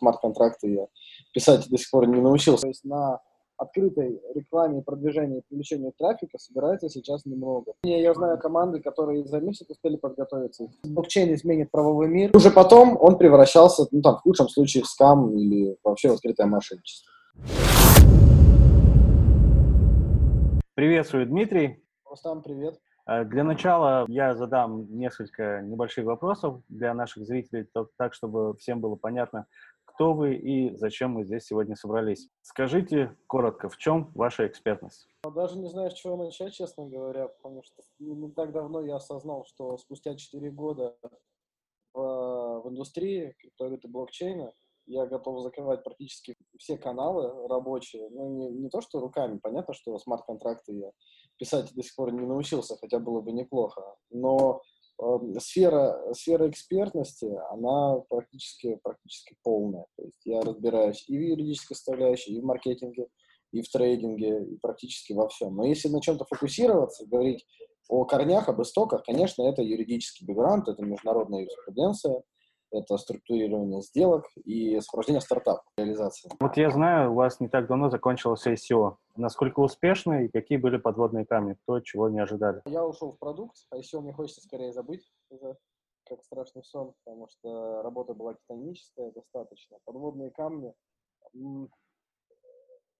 смарт-контракты я писать до сих пор не научился. То есть на открытой рекламе продвижении и привлечению трафика собирается сейчас немного. Я знаю команды, которые за месяц успели подготовиться. Блокчейн изменит правовой мир. Уже потом он превращался, ну там, в худшем случае, в скам или вообще в открытое мошенничество. Приветствую, Дмитрий. Рустам, привет. Э, для начала я задам несколько небольших вопросов для наших зрителей, так, чтобы всем было понятно, кто вы и зачем мы здесь сегодня собрались. Скажите коротко, в чем ваша экспертность? Даже не знаю, с чего начать, честно говоря, потому что не так давно я осознал, что спустя 4 года в, в индустрии криптовалюты блокчейна я готов закрывать практически все каналы рабочие. Ну, не, не то, что руками, понятно, что смарт-контракты я писать до сих пор не научился, хотя было бы неплохо. Но сфера, сфера экспертности, она практически, практически полная. То есть я разбираюсь и в юридической составляющей, и в маркетинге, и в трейдинге, и практически во всем. Но если на чем-то фокусироваться, говорить о корнях, об истоках, конечно, это юридический бэкграунд, это международная юриспруденция, это структурирование сделок и сопровождение стартапа, реализации. Вот я знаю, у вас не так давно закончилось ICO. Насколько успешно и какие были подводные камни? То, чего не ожидали? Я ушел в продукт. ICO мне хочется скорее забыть уже, как страшный сон, потому что работа была титаническая достаточно. Подводные камни,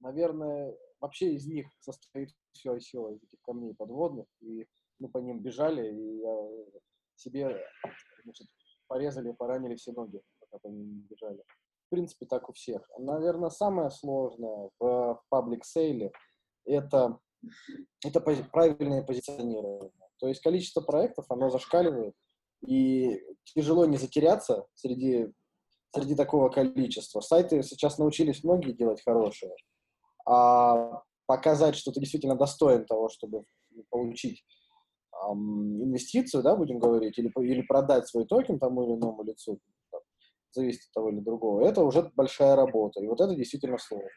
наверное, вообще из них состоит все ICO, из этих камней подводных, и мы по ним бежали, и я себе значит, порезали, поранили все ноги, пока по ним бежали. В принципе, так у всех. Наверное, самое сложное в паблик сейле это, это правильное позиционирование. То есть количество проектов, оно зашкаливает, и тяжело не затеряться среди, среди такого количества. Сайты сейчас научились многие делать хорошие, а показать, что ты действительно достоин того, чтобы получить инвестицию, да, будем говорить, или, или продать свой токен тому или иному лицу, там, зависит от того или другого, это уже большая работа. И вот это действительно сложно.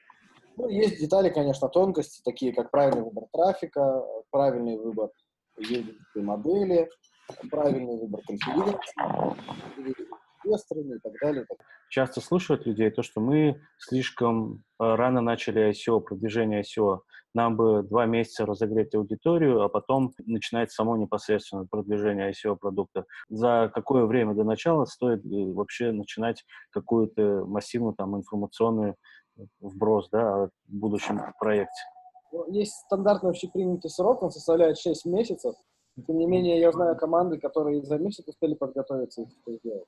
Ну, есть детали, конечно, тонкости, такие как правильный выбор трафика, правильный выбор модели, правильный выбор конференции, инвесторами и так далее. Часто слушают людей то, что мы слишком э, рано начали ICO, продвижение ICO. Нам бы два месяца разогреть аудиторию, а потом начинать само непосредственно продвижение ICO продукта. За какое время до начала стоит э, вообще начинать какую-то массивную там информационную э, вброс да, о будущем проекте? Ну, есть стандартный общепринятый срок, он составляет 6 месяцев. Тем не менее, я знаю команды, которые за месяц успели подготовиться и это сделать.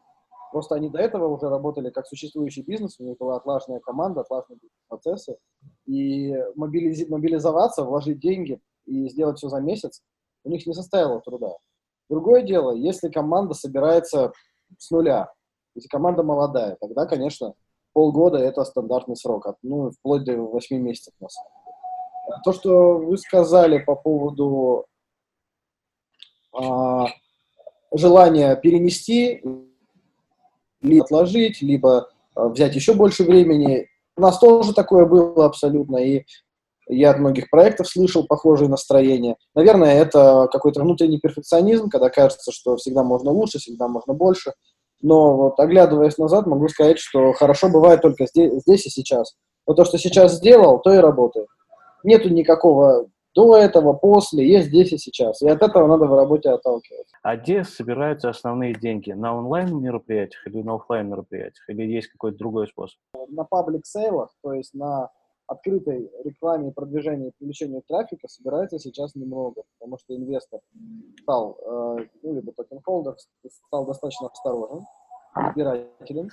Просто они до этого уже работали как существующий бизнес, у них была отлаженная команда, отлаженные процессы. И мобилизи- мобилизоваться, вложить деньги и сделать все за месяц, у них не составило труда. Другое дело, если команда собирается с нуля, если команда молодая, тогда, конечно, полгода – это стандартный срок, ну, вплоть до 8 месяцев, на. То, что вы сказали по поводу а, желания перенести либо отложить, либо э, взять еще больше времени. У нас тоже такое было абсолютно, и я от многих проектов слышал похожие настроения. Наверное, это какой-то внутренний перфекционизм, когда кажется, что всегда можно лучше, всегда можно больше. Но вот оглядываясь назад, могу сказать, что хорошо бывает только здесь, здесь и сейчас. Но то, что сейчас сделал, то и работает. Нету никакого до этого, после, есть здесь и сейчас. И от этого надо в работе отталкиваться. А где собираются основные деньги? На онлайн-мероприятиях или на офлайн мероприятиях Или есть какой-то другой способ? На паблик-сейлах, то есть на открытой рекламе, продвижении и привлечении трафика собирается сейчас немного, потому что инвестор стал, э, ну, либо token holder, стал достаточно осторожен, избирателен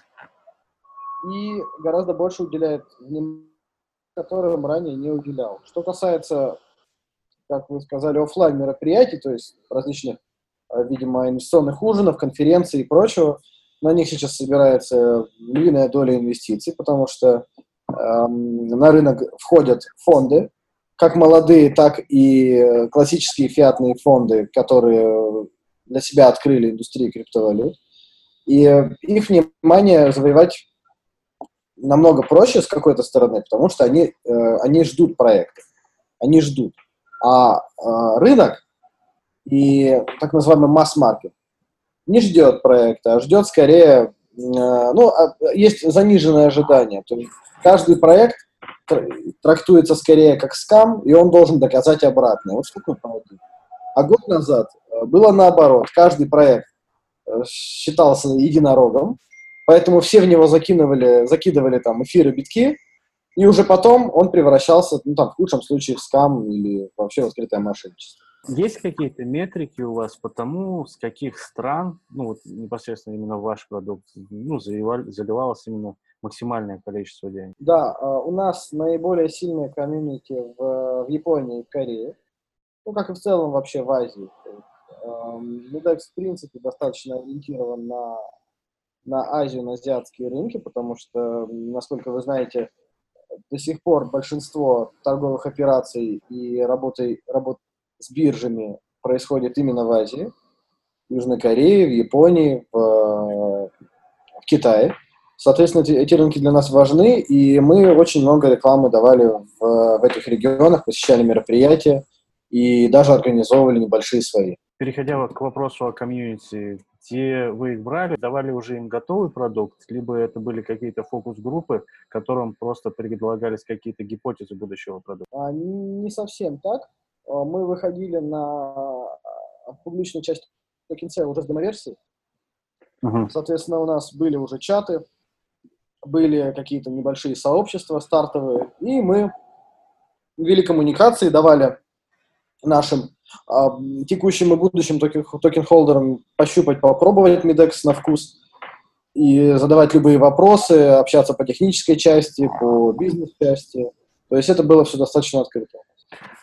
и гораздо больше уделяет внимания, которым ранее не уделял. Что касается как вы сказали, офлайн мероприятий, то есть различных, э, видимо, инвестиционных ужинов, конференций и прочего. На них сейчас собирается львиная доля инвестиций, потому что эм, на рынок входят фонды, как молодые, так и классические фиатные фонды, которые для себя открыли индустрию криптовалют. И их внимание завоевать намного проще с какой-то стороны, потому что они, э, они ждут проекта. Они ждут. А, а рынок и так называемый масс-маркет не ждет проекта, а ждет скорее ну, а, есть заниженное ожидание. То есть каждый проект трактуется скорее как скам, и он должен доказать обратное. Вот что такое проводить. А год назад э, было наоборот. Каждый проект э, считался единорогом, поэтому все в него закидывали, закидывали там эфиры, битки, и уже потом он превращался, ну там, в худшем случае, в скам или вообще в открытое мошенничество. Есть какие-то метрики у вас по тому, с каких стран, ну вот непосредственно именно ваш продукт, ну, заливали, заливалось именно максимальное количество денег? Да, а, у нас наиболее сильные комьюнити в, в Японии и Корее, ну, как и в целом вообще в Азии. Nudex, в принципе, достаточно ориентирован на, на Азию, на азиатские рынки, потому что, насколько вы знаете, до сих пор большинство торговых операций и работы, работ с биржами происходит именно в Азии, в Южной Корее, в Японии, в, в Китае. Соответственно, эти, эти рынки для нас важны, и мы очень много рекламы давали в, в этих регионах, посещали мероприятия и даже организовывали небольшие свои. Переходя к вопросу о комьюнити, где вы их брали, давали уже им готовый продукт, либо это были какие-то фокус-группы, которым просто предлагались какие-то гипотезы будущего продукта? А, не совсем так. А, мы выходили на а, публичную часть token sale уже с демоверсией. Uh-huh. Соответственно, у нас были уже чаты, были какие-то небольшие сообщества стартовые, и мы вели коммуникации, давали нашим текущим и будущим токен-холдерам пощупать, попробовать Midex на вкус и задавать любые вопросы, общаться по технической части, по бизнес-части. То есть это было все достаточно открыто.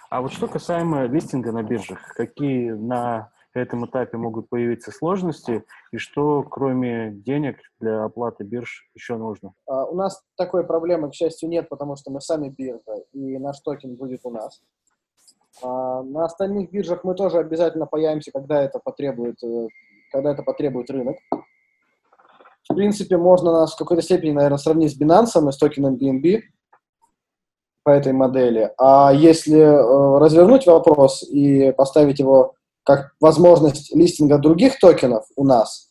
А вот что касаемо листинга на биржах, какие на этом этапе могут появиться сложности и что, кроме денег для оплаты бирж, еще нужно? А, у нас такой проблемы, к счастью, нет, потому что мы сами биржа, и наш токен будет у нас. А, на остальных биржах мы тоже обязательно появимся, когда это потребует, э, когда это потребует рынок. В принципе, можно нас в какой-то степени, наверное, сравнить с Binance и с токеном BNB по этой модели. А если э, развернуть вопрос и поставить его как возможность листинга других токенов у нас,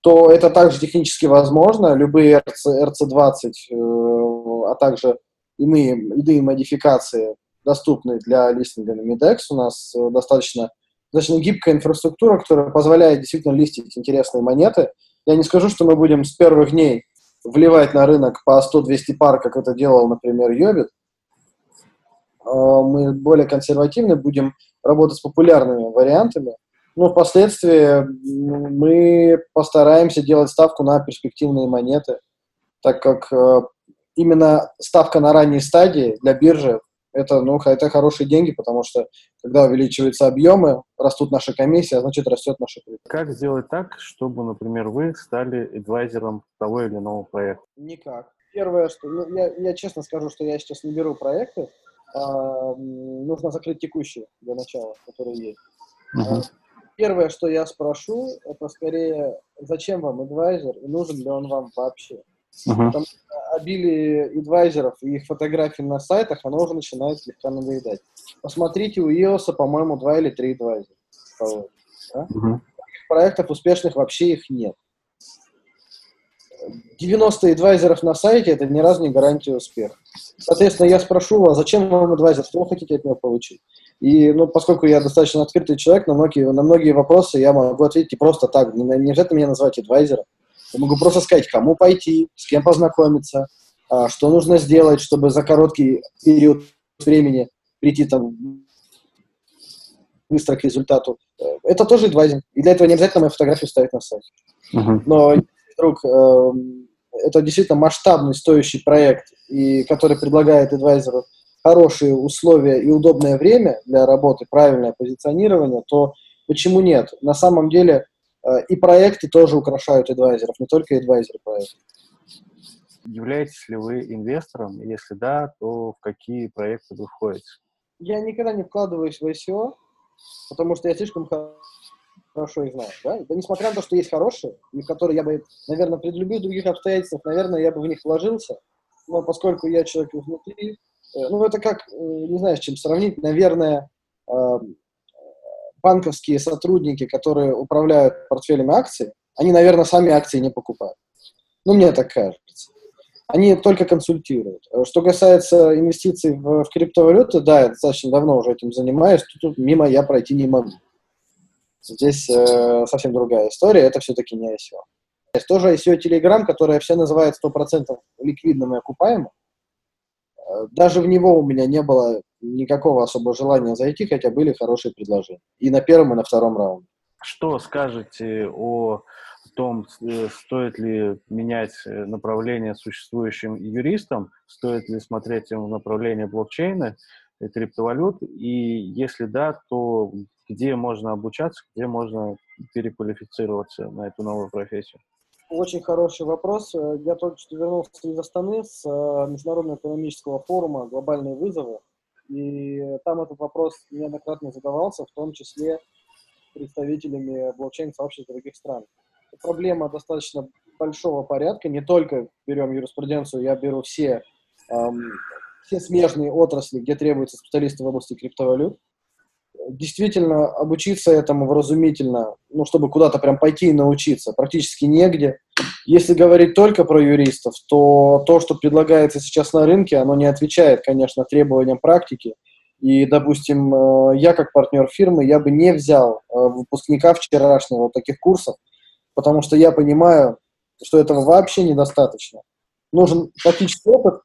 то это также технически возможно. Любые RC, RC20, э, а также иные, иные модификации доступны для листинга на Midex. У нас э, достаточно, достаточно гибкая инфраструктура, которая позволяет действительно листить интересные монеты. Я не скажу, что мы будем с первых дней вливать на рынок по 100-200 пар, как это делал, например, Йобит. Э, мы более консервативны, будем работать с популярными вариантами. Но впоследствии мы постараемся делать ставку на перспективные монеты, так как э, именно ставка на ранней стадии для биржи это, ну, это хорошие деньги, потому что когда увеличиваются объемы, растут наши комиссии, а значит растет наша прибыль. Как сделать так, чтобы, например, вы стали адвайзером того или иного проекта? Никак. Первое, что ну, я, я честно скажу, что я сейчас не беру проекты, а, нужно закрыть текущие для начала, которые есть. Uh-huh. Первое, что я спрошу, это скорее, зачем вам адвайзер и нужен ли он вам вообще. Uh-huh. Потому что обилие адвайзеров и их фотографий на сайтах, оно уже начинает слегка надоедать. Посмотрите, у EOS, по-моему, два или три адвайзера. Да? Uh-huh. Проектов успешных вообще их нет. 90 адвайзеров на сайте – это ни разу не гарантия успеха. Соответственно, я спрошу вас, зачем вам адвайзер, что вы хотите от него получить? И, ну, поскольку я достаточно открытый человек, на многие, на многие вопросы я могу ответить и просто так, не, не обязательно меня назвать адвайзером. Я могу просто сказать, кому пойти, с кем познакомиться, а, что нужно сделать, чтобы за короткий период времени прийти там быстро к результату. Это тоже адвайзинг. И для этого не обязательно мою фотографию ставить на сайт. Uh-huh. Но вдруг э, это действительно масштабный, стоящий проект, и который предлагает адвайзеру хорошие условия и удобное время для работы, правильное позиционирование, то почему нет? На самом деле Э, и проекты тоже украшают адвайзеров, не только адвайзеры проектов. Являетесь ли вы инвестором? Если да, то в какие проекты вы входите? Я никогда не вкладываюсь в ICO, потому что я слишком хорошо их знаю. Да? да несмотря на то, что есть хорошие, и которые я бы, наверное, при любых других обстоятельствах, наверное, я бы в них вложился. Но поскольку я человек изнутри, э, ну, это как, э, не знаю, с чем сравнить, наверное, банковские сотрудники, которые управляют портфелями акций, они, наверное, сами акции не покупают. Ну, мне так кажется. Они только консультируют. Что касается инвестиций в, в криптовалюты, да, я достаточно давно уже этим занимаюсь, тут, тут мимо я пройти не могу. Здесь э, совсем другая история, это все-таки не ICO. Есть тоже ICO Telegram, которое все называют 100% ликвидным и окупаемым. Даже в него у меня не было никакого особого желания зайти, хотя были хорошие предложения. И на первом, и на втором раунде. Что скажете о том, э, стоит ли менять э, направление существующим юристам, стоит ли смотреть в направление блокчейна и криптовалют, и если да, то где можно обучаться, где можно переквалифицироваться на эту новую профессию? Очень хороший вопрос. Я только что вернулся из Астаны с Международного экономического форума «Глобальные вызовы». И там этот вопрос неоднократно задавался, в том числе представителями блокчейн-сообществ других стран. Проблема достаточно большого порядка. Не только берем юриспруденцию, я беру все, эм, все смежные отрасли, где требуются специалисты в области криптовалют. Действительно, обучиться этому вразумительно, ну, чтобы куда-то прям пойти и научиться, практически негде. Если говорить только про юристов, то то, что предлагается сейчас на рынке, оно не отвечает, конечно, требованиям практики. И, допустим, э, я как партнер фирмы, я бы не взял э, выпускника вчерашнего вот таких курсов, потому что я понимаю, что этого вообще недостаточно. Нужен практический опыт,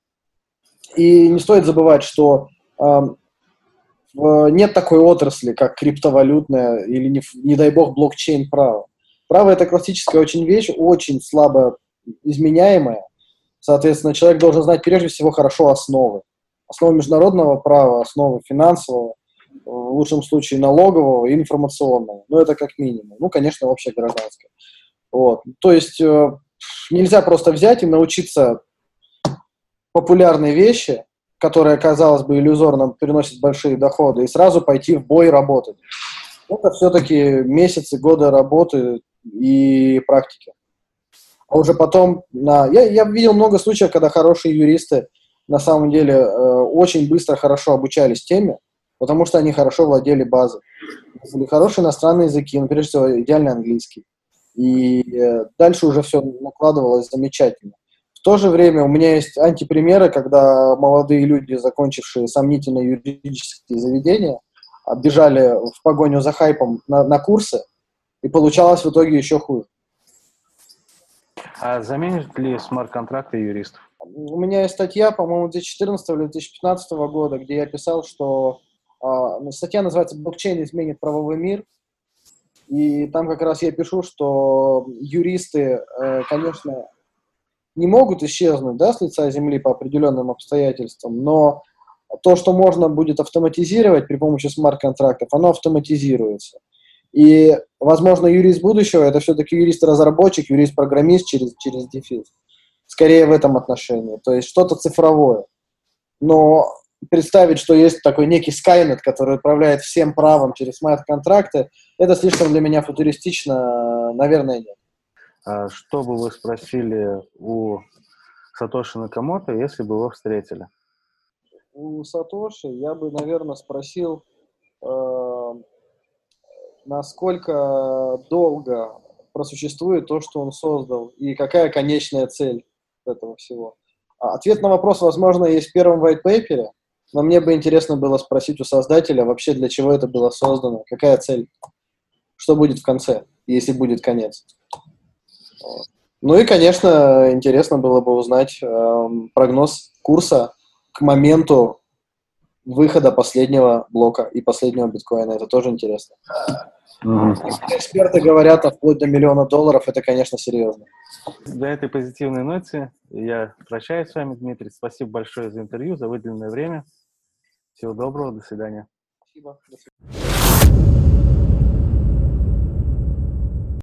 и не стоит забывать, что э, нет такой отрасли, как криптовалютная или, не, не дай бог, блокчейн-право. Право – это классическая очень вещь, очень слабо изменяемая. Соответственно, человек должен знать прежде всего хорошо основы. Основы международного права, основы финансового, в лучшем случае налогового и информационного. Ну, это как минимум. Ну, конечно, общее гражданское. Вот. То есть э, нельзя просто взять и научиться популярные вещи, которые, казалось бы, иллюзорно приносят большие доходы, и сразу пойти в бой работать. Это все-таки месяцы, годы работы и практики. А уже потом, на... я, я видел много случаев, когда хорошие юристы на самом деле э, очень быстро, хорошо обучались теме, потому что они хорошо владели базой. Были хорошие иностранные языки, ну, прежде всего, идеальный английский. И э, дальше уже все накладывалось замечательно. В то же время у меня есть антипримеры, когда молодые люди, закончившие сомнительные юридические заведения, бежали в погоню за хайпом на, на курсы, и получалось в итоге еще хуже. А заменит ли смарт-контракты юристов? У меня есть статья, по-моему, 2014 или 2015 года, где я писал, что э, статья называется «Блокчейн изменит правовой мир». И там как раз я пишу, что юристы, э, конечно, не могут исчезнуть да, с лица земли по определенным обстоятельствам, но то, что можно будет автоматизировать при помощи смарт-контрактов, оно автоматизируется. И, возможно, юрист будущего – это все-таки юрист-разработчик, юрист-программист через, через дефис. Скорее в этом отношении. То есть что-то цифровое. Но представить, что есть такой некий Skynet, который управляет всем правом через смарт-контракты, это слишком для меня футуристично, наверное, нет. А что бы вы спросили у Сатоши Накамото, если бы его встретили? У Сатоши я бы, наверное, спросил, э, насколько долго просуществует то, что он создал, и какая конечная цель этого всего. А ответ на вопрос, возможно, есть в первом white paper, но мне бы интересно было спросить у создателя вообще, для чего это было создано, какая цель, что будет в конце, если будет конец. Ну и, конечно, интересно было бы узнать э, прогноз курса к моменту выхода последнего блока и последнего биткоина. Это тоже интересно. Mm-hmm. Эксперты говорят, а вплоть до миллиона долларов, это, конечно, серьезно. До этой позитивной ноте я прощаюсь с вами, Дмитрий. Спасибо большое за интервью, за выделенное время. Всего доброго, до свидания. Спасибо. До свидания.